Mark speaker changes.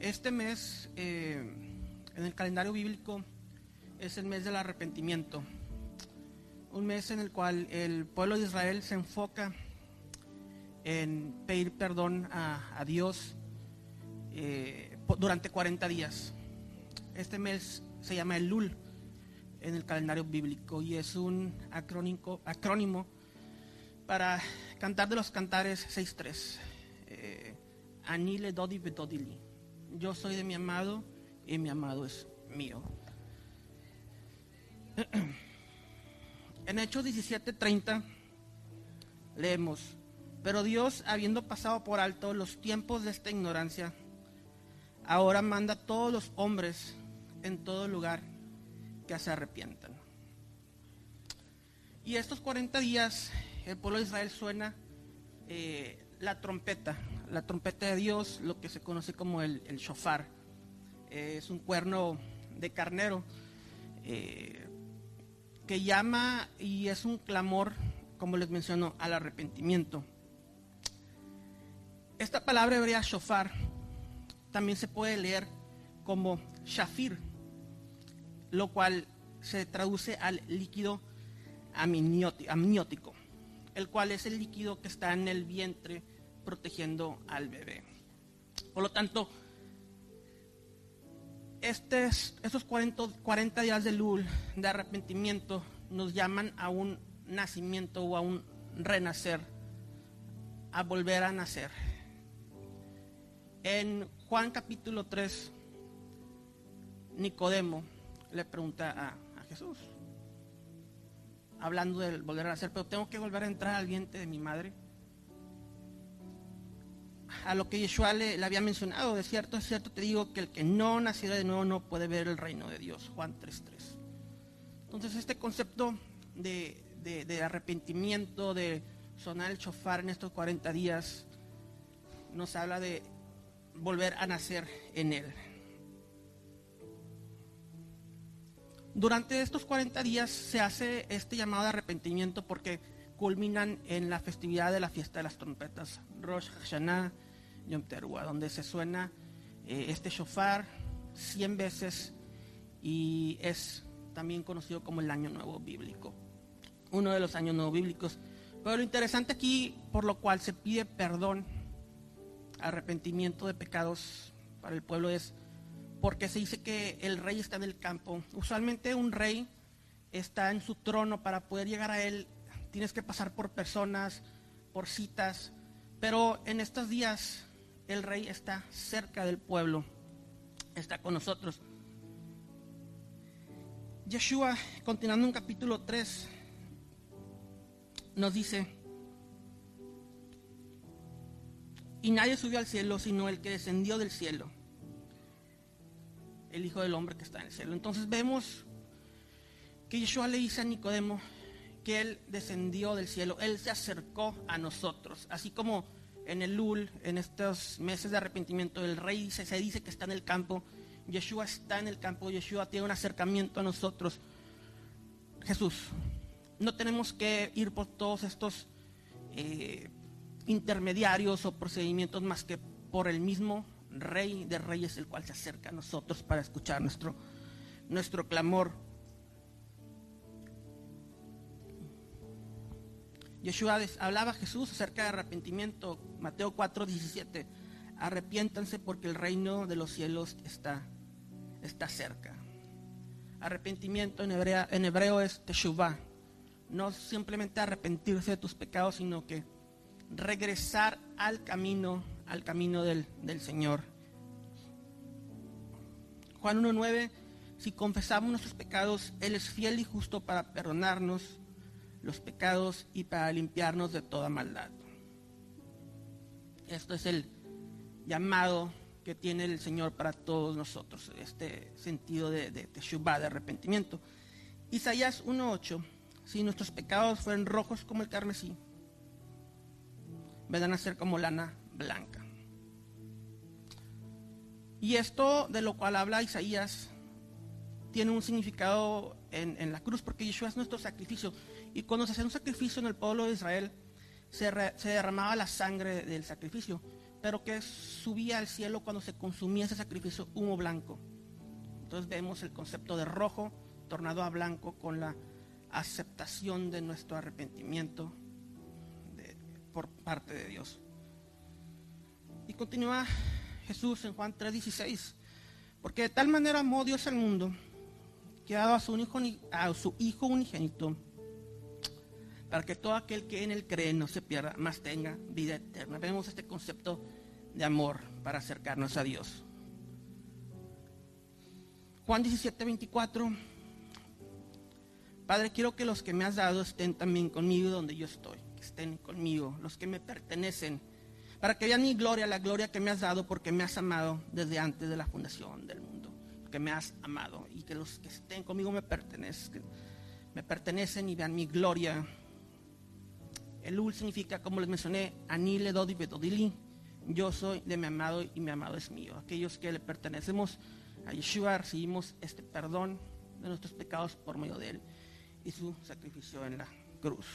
Speaker 1: Este mes, eh, en el calendario bíblico, es el mes del arrepentimiento. Un mes en el cual el pueblo de Israel se enfoca en pedir perdón a, Dios eh, durante 40 días. Este mes se llama el Lul en el calendario bíblico y es un acrónico, acrónimo para cantar de los cantares 6.3. Eh, Anile dodi bedodili. Yo soy de mi amado y mi amado es mío. En Hechos 17:30 leemos, pero Dios, habiendo pasado por alto los tiempos de esta ignorancia, ahora manda a todos los hombres en todo lugar que se arrepientan. Y estos 40 días el pueblo de Israel suena eh, la trompeta, la trompeta de Dios, lo que se conoce como el, shofar. Eh, es un cuerno de carnero eh, que llama y es un clamor, como les menciono, al arrepentimiento. Esta palabra hebrea shofar también se puede leer como shafir, lo cual se traduce al líquido amniótico, el cual es el líquido que está en el vientre protegiendo al bebé. Por lo tanto, estos, estos 40, días de lul, de arrepentimiento, nos llaman a un nacimiento o a un renacer, a volver a nacer. En Juan capítulo 3, Nicodemo le pregunta a, a Jesús, hablando del volver a nacer, pero tengo que volver a entrar al vientre de mi madre a lo que Yeshua le, había mencionado. De cierto, es cierto, te digo que el que no naciera de nuevo no puede ver el reino de Dios. Juan 3.3. Entonces este concepto de, arrepentimiento, de sonar el chofar en estos 40 días, nos habla de volver a nacer en Él. Durante estos 40 días se hace este llamado de arrepentimiento porque culminan en la festividad de la fiesta de las trompetas, Rosh Hashanah, Yom Teruah, donde se suena eh, este shofar 100 veces y es también conocido como el Año Nuevo Bíblico, uno de los años nuevos bíblicos. Pero lo interesante aquí, por lo cual se pide perdón, arrepentimiento de pecados para el pueblo, es porque se dice que el rey está en el campo. Usualmente un rey está en su trono para poder llegar a él. Tienes que pasar por personas, por citas, pero en estos días el rey está cerca del pueblo, está con nosotros. Yeshua, continuando en capítulo 3, nos dice, y nadie subió al cielo sino el que descendió del cielo, el Hijo del Hombre que está en el cielo. Entonces vemos que Yeshua le dice a Nicodemo que él descendió del cielo, él se acercó a nosotros, así como en el Lul, en estos meses de arrepentimiento, el rey se, dice que está en el campo, Yeshua está en el campo, Yeshua tiene un acercamiento a nosotros. Jesús, no tenemos que ir por todos estos eh, intermediarios o procedimientos más que por el mismo rey de reyes, el cual se acerca a nosotros para escuchar nuestro, nuestro clamor. Yeshua hablaba Jesús acerca de arrepentimiento, Mateo 4, 17. Arrepiéntanse porque el reino de los cielos está, está cerca. Arrepentimiento en, en hebreo es teshuvah. No simplemente arrepentirse de tus pecados, sino que regresar al camino, al camino del, del Señor. Juan 1.9, si confesamos nuestros pecados, Él es fiel y justo para perdonarnos los pecados y para limpiarnos de toda maldad. Esto es el llamado que tiene el Señor para todos nosotros, este sentido de, de de arrepentimiento. Isaías 1.8, si nuestros pecados fueran rojos como el carmesí, vendrán a ser como lana blanca. Y esto de lo cual habla Isaías tiene un significado en, la cruz, porque Yeshua es nuestro sacrificio. Y cuando se hacía un sacrificio en el pueblo de Israel, se, derramaba la sangre del sacrificio. pero que subía al cielo cuando se consumía ese sacrificio humo blanco. Entonces vemos el concepto de rojo tornado a blanco con la aceptación de nuestro arrepentimiento por parte de Dios. Y continúa Jesús en Juan 3:16, porque de tal manera amó Dios al mundo que ha dado a su, hijo, a su hijo unigénito para que todo aquel que en él cree no se pierda, más tenga vida eterna. Vemos este concepto de amor para acercarnos a Dios. Juan 17, 24. Padre, quiero que los que me has dado estén también conmigo donde yo estoy, que estén conmigo, los que me pertenecen, para que vean mi gloria, la gloria que me has dado porque me has amado desde antes de la fundación del mundo, que me has amado y que los que estén conmigo me pertenecen, me pertenecen y vean mi gloria Elul significa, como les mencioné, Anile Dodi Bedodili. Yo soy de mi amado y mi amado es mío. Aquellos que le pertenecemos a Yeshua recibimos este perdón de nuestros pecados por medio de él y su sacrificio en la cruz.